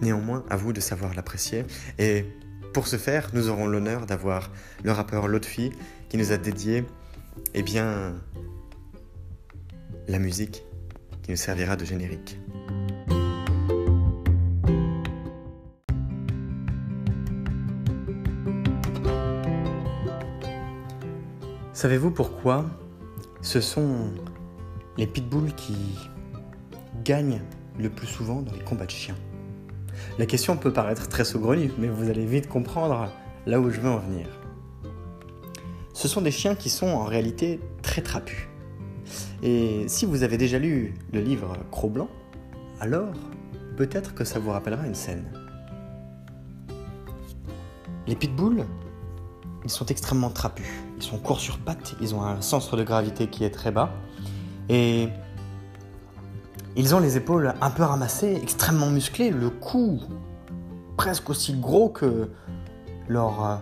Néanmoins, à vous de savoir l'apprécier. Et pour ce faire, nous aurons l'honneur d'avoir le rappeur Lotfi qui nous a dédié, eh bien, la musique qui nous servira de générique. Savez-vous pourquoi ce sont les pitbulls qui gagnent le plus souvent dans les combats de chiens? La question peut paraître très saugrenue, mais vous allez vite comprendre là où je veux en venir. Ce sont des chiens qui sont en réalité très trapus. Et si vous avez déjà lu le livre Cro-Blanc, alors peut-être que ça vous rappellera une scène. Les pitbulls, ils sont extrêmement trapus. Ils sont courts sur pattes, ils ont un centre de gravité qui est très bas. Et ils ont les épaules un peu ramassées, extrêmement musclées, le cou presque aussi gros que leur, euh,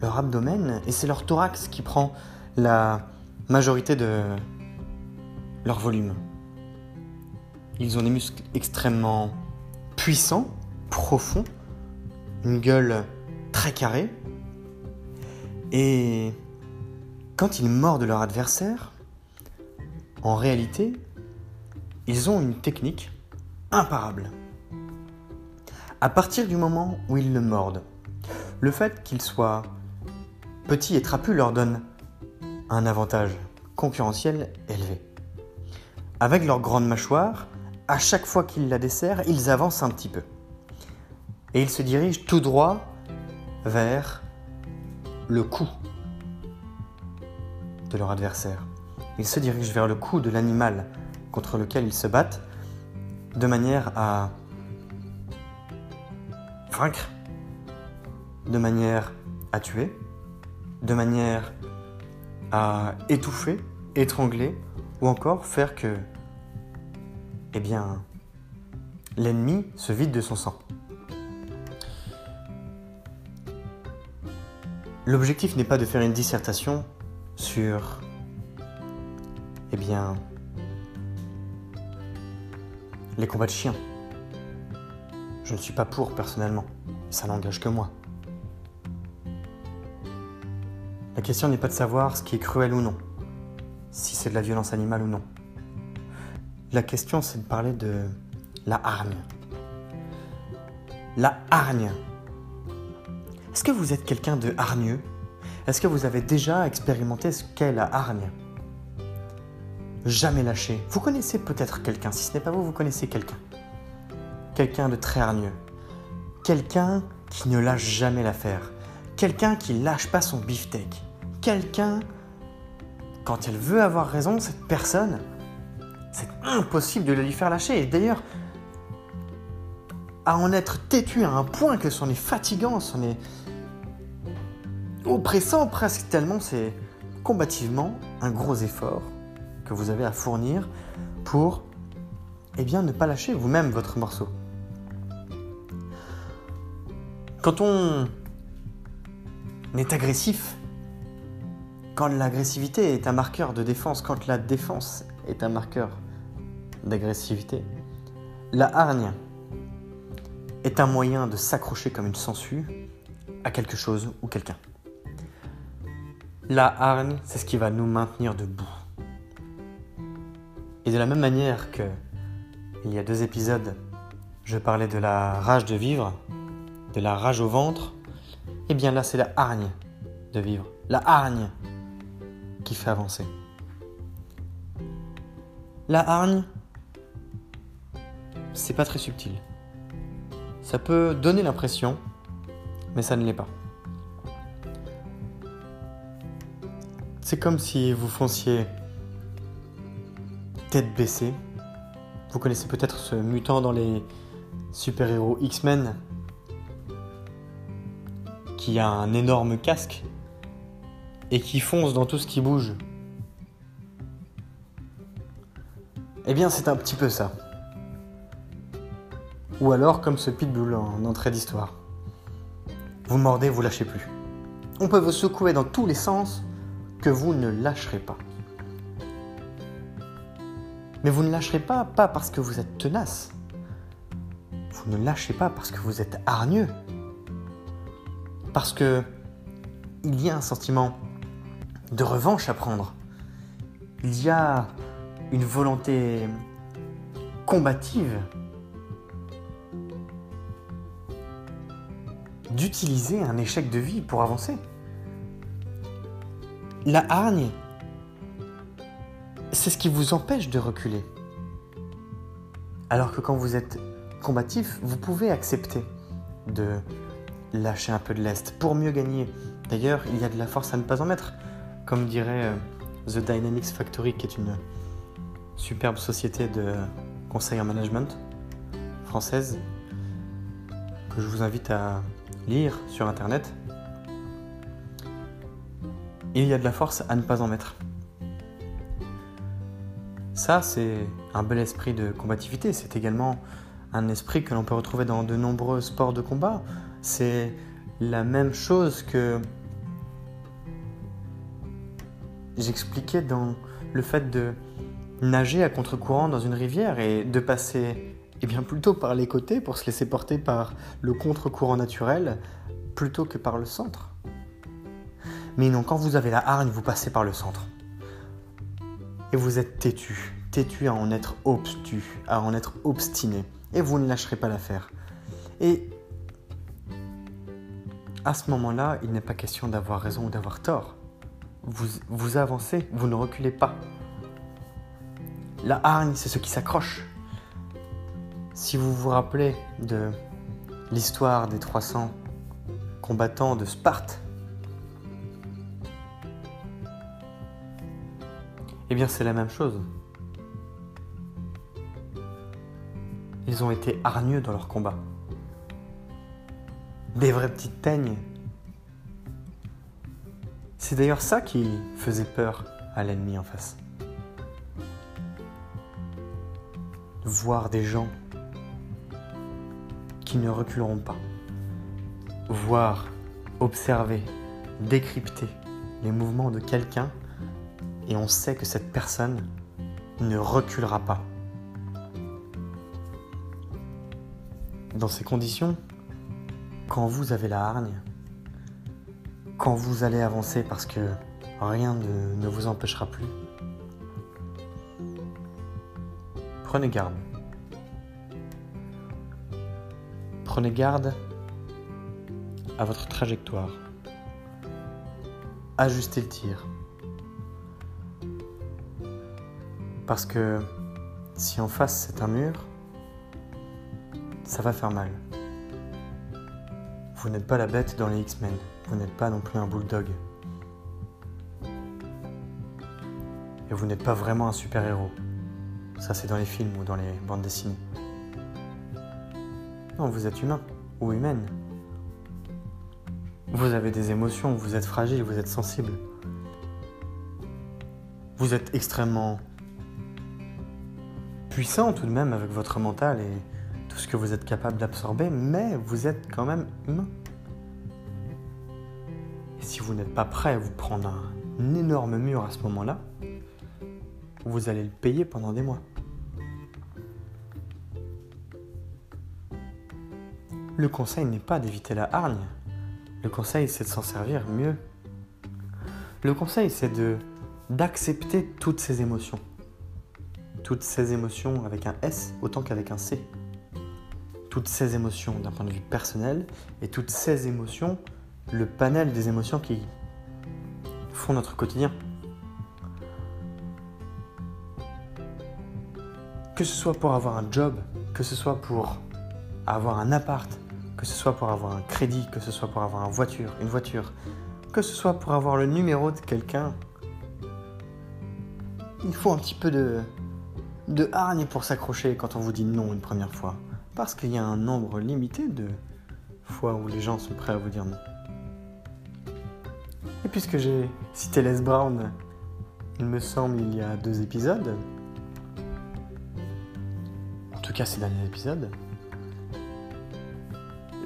leur abdomen, et c'est leur thorax qui prend la majorité de leur volume. Ils ont des muscles extrêmement puissants, profonds, une gueule très carrée, et quand ils mordent leur adversaire, en réalité, ils ont une technique imparable. À partir du moment où ils le mordent, le fait qu'ils soient petits et trapus leur donne un avantage concurrentiel élevé. Avec leur grande mâchoire, à chaque fois qu'ils la desserrent, ils avancent un petit peu. Et ils se dirigent tout droit vers le cou de leur adversaire. Ils se dirigent vers le cou de l'animal contre lequel ils se battent, de manière à vaincre, de manière à tuer, de manière à étouffer, étrangler, ou encore faire que, eh bien, l'ennemi se vide de son sang. L'objectif n'est pas de faire une dissertation sur, eh bien, les combats de chiens. Je ne suis pas pour personnellement, ça n'engage que moi. La question n'est pas de savoir ce qui est cruel ou non, si c'est de la violence animale ou non. La question c'est de parler de la hargne. La hargne. Est-ce que vous êtes quelqu'un de hargneux? Est-ce que vous avez déjà expérimenté ce qu'est la hargne? Jamais lâcher. Vous connaissez peut-être quelqu'un, si ce n'est pas vous, vous connaissez quelqu'un. Quelqu'un de très hargneux. Quelqu'un qui ne lâche jamais l'affaire. Quelqu'un qui lâche pas son beefsteak. Quelqu'un, quand elle veut avoir raison, cette personne, c'est impossible de lui faire lâcher. Et d'ailleurs, à en être têtu à un point que c'en est fatigant, c'en est oppressant presque tellement c'est combativement un gros effort que vous avez à fournir pour eh bien, ne pas lâcher vous-même votre morceau. Quand on est agressif, quand l'agressivité est un marqueur de défense, quand la défense est un marqueur d'agressivité, la hargne est un moyen de s'accrocher comme une sangsue à quelque chose ou quelqu'un. La hargne, c'est ce qui va nous maintenir debout. Et de la même manière que il y a deux épisodes, je parlais de la rage de vivre, de la rage au ventre, et eh bien là c'est la hargne de vivre, la hargne qui fait avancer. La hargne, c'est pas très subtil. Ça peut donner l'impression, mais ça ne l'est pas. C'est comme si vous fonciez tête baissée. Vous connaissez peut-être ce mutant dans les super-héros X-Men qui a un énorme casque et qui fonce dans tout ce qui bouge. Eh bien, c'est un petit peu ça. Ou alors comme ce pitbull en entrée d'histoire. Vous mordez, vous lâchez plus. On peut vous secouer dans tous les sens que vous ne lâcherez pas. Mais vous ne lâcherez pas, pas parce que vous êtes tenace. Vous ne lâchez pas parce que vous êtes hargneux. Parce que il y a un sentiment de revanche à prendre. Il y a une volonté combative d'utiliser un échec de vie pour avancer. La hargne, c'est ce qui vous empêche de reculer. Alors que quand vous êtes combatif, vous pouvez accepter de lâcher un peu de lest pour mieux gagner. D'ailleurs, il y a de la force à ne pas en mettre. Comme dirait euh, The Dynamics Factory, qui est une superbe société de conseil en management française, que je vous invite à lire sur Internet. Il y a de la force à ne pas en mettre. Ça, c'est un bel esprit de combativité. C'est également un esprit que l'on peut retrouver dans de nombreux sports de combat. C'est la même chose que j'expliquais dans le fait de nager à contre-courant dans une rivière et de passer eh bien, plutôt par les côtés pour se laisser porter par le contre-courant naturel plutôt que par le centre. Mais non, quand vous avez la hargne, vous passez par le centre. Et vous êtes têtu, têtu à en être à en être obstiné. Et vous ne lâcherez pas l'affaire. Et à ce moment-là, il n'est pas question d'avoir raison ou d'avoir tort. Vous, vous avancez, vous ne reculez pas. La hargne, c'est ce qui s'accroche. Si vous vous rappelez de l'histoire des 300 combattants de Sparte, eh bien c'est la même chose. Ils ont été hargneux dans leur combat. Des vraies petites teignes. C'est d'ailleurs ça qui faisait peur à l'ennemi en face. Voir des gens qui ne reculeront pas. Voir, observer, décrypter les mouvements de quelqu'un et on sait que cette personne ne reculera pas. Dans ces conditions, quand vous avez la hargne, quand vous allez avancer parce que rien ne, vous empêchera plus, prenez garde. Prenez garde à votre trajectoire. Ajustez le tir. Parce que si en face c'est un mur, ça va faire mal. Vous n'êtes pas la bête dans les X-Men, vous n'êtes pas non plus un bulldog. Et vous n'êtes pas vraiment un super-héros. Ça c'est dans les films ou dans les bandes dessinées. Non, vous êtes humain ou humaine. Vous avez des émotions, vous êtes fragile, vous êtes sensible. Vous êtes extrêmement puissant tout de même avec votre mental et tout ce que vous êtes capable d'absorber, mais vous êtes quand même humain. Et si vous n'êtes pas prêt à vous prendre un énorme mur à ce moment-là, vous allez le payer pendant des mois. Le conseil n'est pas d'éviter la hargne. Le conseil, c'est de s'en servir mieux. Le conseil, c'est de d'accepter toutes ces émotions. Toutes ces émotions avec un S autant qu'avec un C. Toutes ces émotions d'un point de vue personnel et toutes ces émotions, le panel des émotions qui font notre quotidien. Que ce soit pour avoir un job, que ce soit pour avoir un appart, que ce soit pour avoir un crédit, que ce soit pour avoir une voiture, une voiture, que ce soit pour avoir le numéro de quelqu'un, il faut un petit peu de, de hargne pour s'accrocher quand on vous dit non une première fois. Parce qu'il y a un nombre limité de fois où les gens sont prêts à vous dire non. Et puisque j'ai cité Les Brown, il me semble, il y a deux épisodes, en tout cas ces derniers épisodes,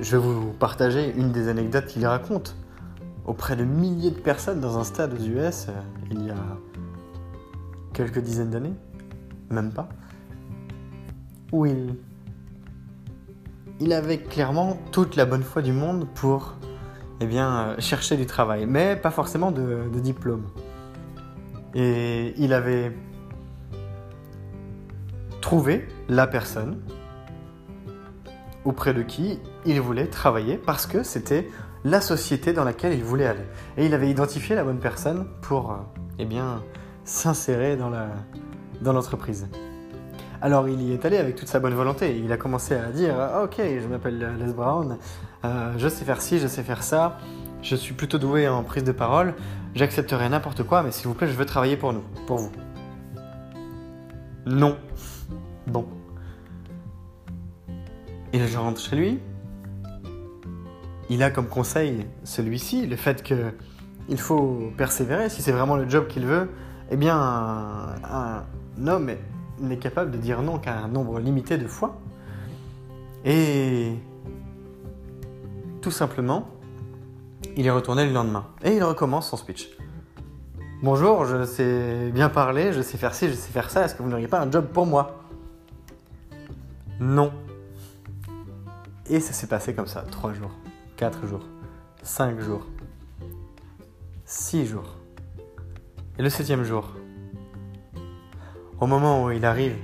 je vais vous partager une des anecdotes qu'il raconte auprès de milliers de personnes dans un stade aux US euh, il y a quelques dizaines d'années, même pas, où il, il avait clairement toute la bonne foi du monde pour eh bien, euh, chercher du travail, mais pas forcément de, de diplôme. Et il avait trouvé la personne auprès de qui il voulait travailler parce que c'était la société dans laquelle il voulait aller. Et il avait identifié la bonne personne pour euh, eh bien, s'insérer dans, la, dans l'entreprise. Alors il y est allé avec toute sa bonne volonté. Il a commencé à dire ah, Ok, je m'appelle Les Brown, euh, je sais faire ci, je sais faire ça, je suis plutôt doué en prise de parole, j'accepterai n'importe quoi, mais s'il vous plaît, je veux travailler pour nous, pour vous. Non. Bon. Et je rentre chez lui. Il a comme conseil celui-ci, le fait que il faut persévérer. Si c'est vraiment le job qu'il veut, eh bien, homme n'est capable de dire non qu'à un nombre limité de fois. Et tout simplement, il est retourné le lendemain. Et il recommence son speech. Bonjour, je sais bien parler, je sais faire ci, je sais faire ça. Est-ce que vous n'auriez pas un job pour moi? Non. Et ça s'est passé comme ça, trois jours, quatre jours, cinq jours, six jours. Et le septième jour, au moment où il arrive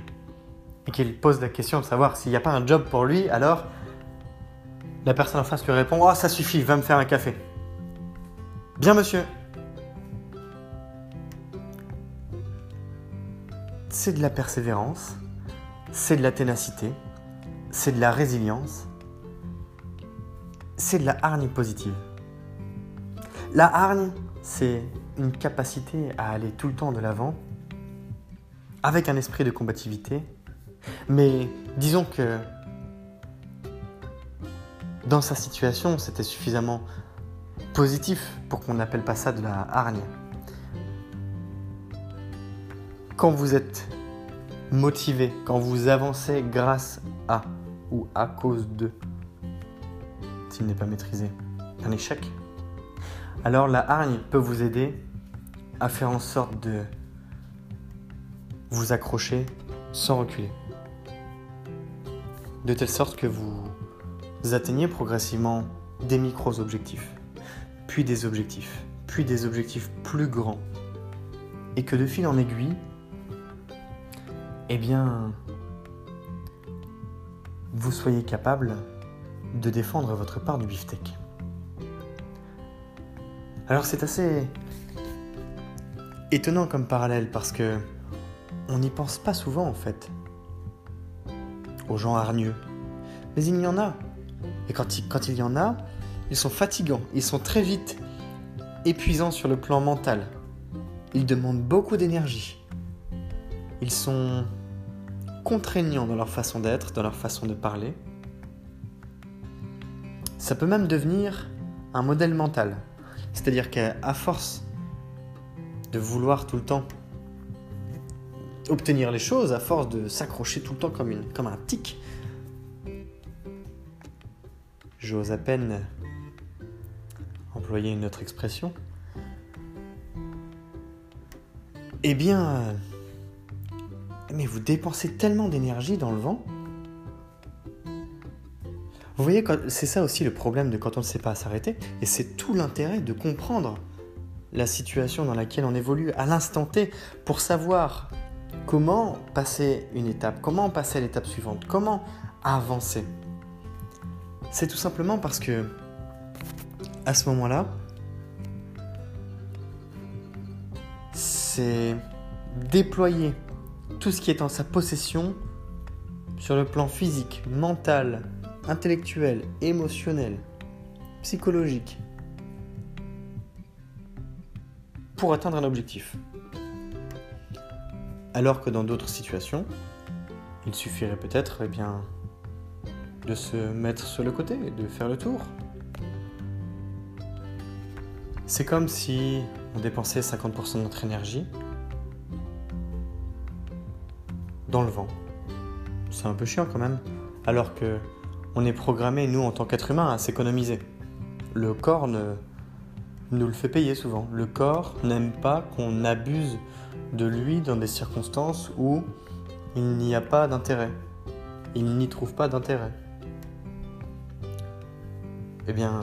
et qu'il pose la question de savoir s'il n'y a pas un job pour lui, alors la personne en face lui répond Oh, ça suffit, va me faire un café. Bien, monsieur. C'est de la persévérance, c'est de la ténacité, c'est de la résilience, c'est de la hargne positive. La hargne, c'est une capacité à aller tout le temps de l'avant, avec un esprit de combativité, mais disons que dans sa situation, c'était suffisamment positif pour qu'on n'appelle pas ça de la hargne. Quand vous êtes motivé, quand vous avancez grâce à ou à cause de, s'il n'est pas maîtrisé, un échec, alors la hargne peut vous aider à faire en sorte de vous accrocher sans reculer. De telle sorte que vous atteignez progressivement des micros-objectifs, puis des objectifs, puis des objectifs plus grands. Et que de fil en aiguille, eh bien, vous soyez capable de défendre votre part du beefsteak. Alors c'est assez étonnant comme parallèle parce que on n'y pense pas souvent en fait aux gens hargneux. Mais il y en a. Et quand il, quand il y en a, ils sont fatigants, ils sont très vite épuisants sur le plan mental. Ils demandent beaucoup d'énergie. Ils sont contraignants dans leur façon d'être, dans leur façon de parler. Ça peut même devenir un modèle mental. C'est-à-dire qu'à force de vouloir tout le temps obtenir les choses, à force de s'accrocher tout le temps comme, une, comme un tic, j'ose à peine employer une autre expression, eh bien, mais vous dépensez tellement d'énergie dans le vent. Vous voyez, c'est ça aussi le problème de quand on ne sait pas s'arrêter, et c'est tout l'intérêt de comprendre la situation dans laquelle on évolue à l'instant T pour savoir comment passer une étape, comment passer à l'étape suivante, comment avancer? C'est tout simplement parce que à ce moment-là, c'est déployer tout ce qui est en sa possession sur le plan physique, mental, intellectuel, émotionnel, psychologique, pour atteindre un objectif. Alors que dans d'autres situations, il suffirait peut-être eh bien, de se mettre sur le côté, de faire le tour. C'est comme si on dépensait 50% de notre énergie dans le vent. C'est un peu chiant quand même, alors que on est programmé, nous, en tant qu'être humain, à s'économiser. Le corps ne, nous le fait payer souvent. Le corps n'aime pas qu'on abuse de lui dans des circonstances où il n'y a pas d'intérêt. Il n'y trouve pas d'intérêt. Eh bien,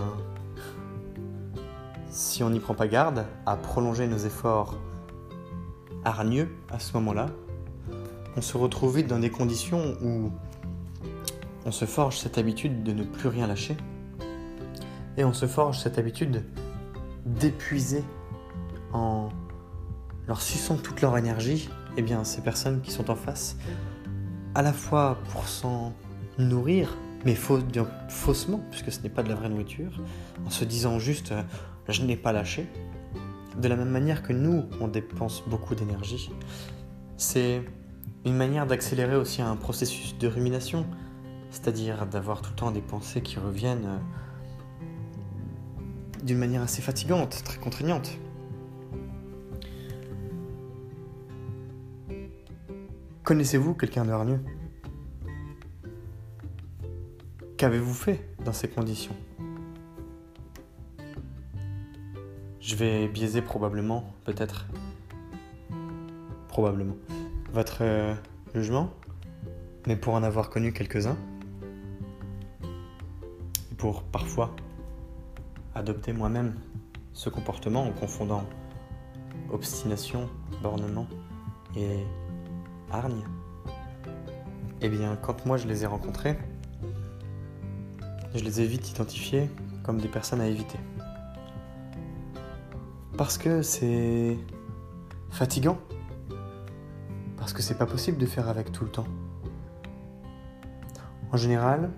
si on n'y prend pas garde à prolonger nos efforts hargneux à ce moment-là, on se retrouve vite dans des conditions où on se forge cette habitude de ne plus rien lâcher et on se forge cette habitude d'épuiser en leur suçant toute leur énergie, eh bien ces personnes qui sont en face, à la fois pour s'en nourrir, mais faussement, puisque ce n'est pas de la vraie nourriture, en se disant juste euh, je n'ai pas lâché, de la même manière que nous, on dépense beaucoup d'énergie. C'est une manière d'accélérer aussi un processus de rumination, c'est-à-dire d'avoir tout le temps des pensées qui reviennent euh, d'une manière assez fatigante, très contraignante. Connaissez-vous quelqu'un de hargneux? Qu'avez-vous fait dans ces conditions? Je vais biaiser probablement, peut-être, probablement, votre euh, jugement, mais pour en avoir connu quelques-uns, pour parfois adopter moi-même ce comportement en confondant obstination, bornement et hargne, eh bien, quand moi je les ai rencontrés, je les ai vite identifiés comme des personnes à éviter. Parce que c'est fatigant. Parce que c'est pas possible de faire avec tout le temps. En général,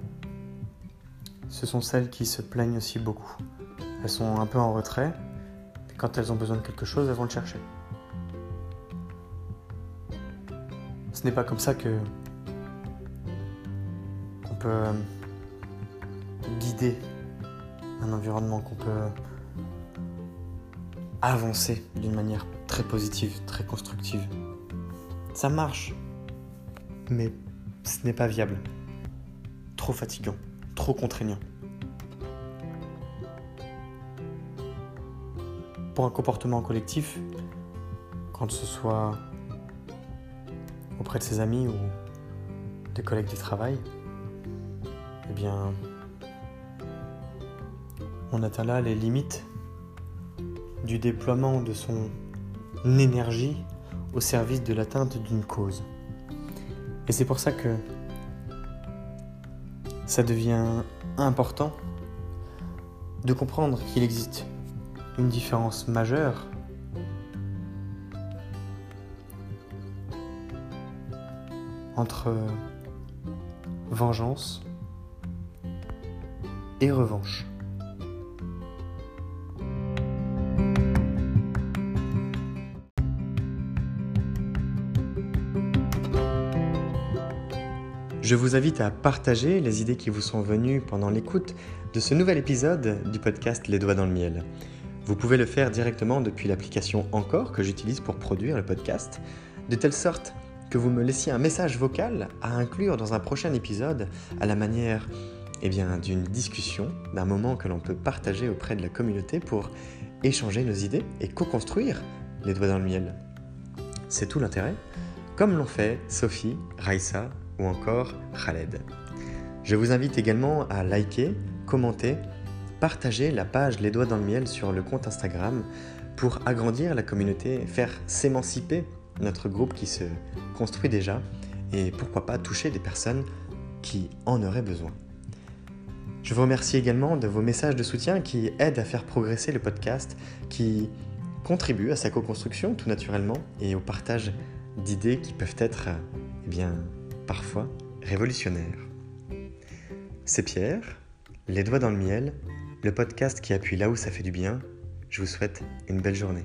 ce sont celles qui se plaignent aussi beaucoup. Elles sont un peu en retrait. Et quand elles ont besoin de quelque chose, elles vont le chercher. Ce n'est pas comme ça que on peut euh, guider un environnement, qu'on peut avancer d'une manière très positive, très constructive. Ça marche, mais ce n'est pas viable. Trop fatigant, trop contraignant. pour un comportement collectif, quand ce soit auprès de ses amis ou des collègues du travail, eh bien, on atteint là les limites du déploiement de son énergie au service de l'atteinte d'une cause. Et c'est pour ça que ça devient important de comprendre qu'il existe une différence majeure entre vengeance et revanche. Je vous invite à partager les idées qui vous sont venues pendant l'écoute de ce nouvel épisode du podcast Les Doigts dans le Miel. Vous pouvez le faire directement depuis l'application Encore que j'utilise pour produire le podcast, de telle sorte que vous me laissiez un message vocal à inclure dans un prochain épisode à la manière eh d'une discussion, d'un moment que l'on peut partager auprès de la communauté pour échanger nos idées et co-construire les doigts dans le miel. C'est tout l'intérêt, comme l'ont fait Sophie, Raissa ou encore Khaled. Je vous invite également à liker, commenter partagez la page Les Doigts dans le Miel sur le compte Instagram pour agrandir la communauté, faire s'émanciper notre groupe qui se construit déjà et pourquoi pas toucher des personnes qui en auraient besoin. Je vous remercie également de vos messages de soutien qui aident à faire progresser le podcast, qui contribuent à sa co-construction tout naturellement et au partage d'idées qui peuvent être, eh bien, parfois révolutionnaires. C'est Pierre, Les Doigts dans le Miel, le podcast qui appuie là où ça fait du bien. Je vous souhaite une belle journée.